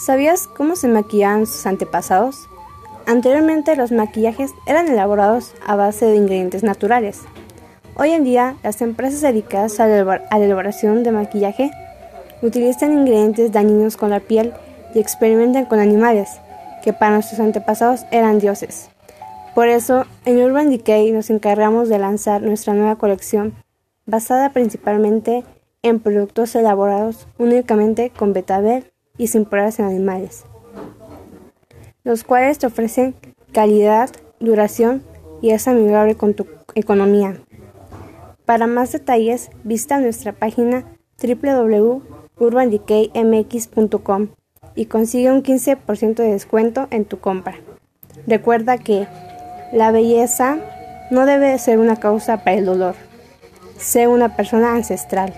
¿Sabías cómo se maquillaban sus antepasados? Anteriormente los maquillajes eran elaborados a base de ingredientes naturales. Hoy en día las empresas dedicadas a la elaboración de maquillaje utilizan ingredientes dañinos con la piel y experimentan con animales, que para nuestros antepasados eran dioses. Por eso, en Urban Decay nos encargamos de lanzar nuestra nueva colección, basada principalmente en productos elaborados únicamente con betabel y sin pruebas en animales, los cuales te ofrecen calidad, duración y es amigable con tu economía. Para más detalles, visita nuestra página www.urbandecaymx.com y consigue un 15% de descuento en tu compra. Recuerda que la belleza no debe ser una causa para el dolor. Sé una persona ancestral.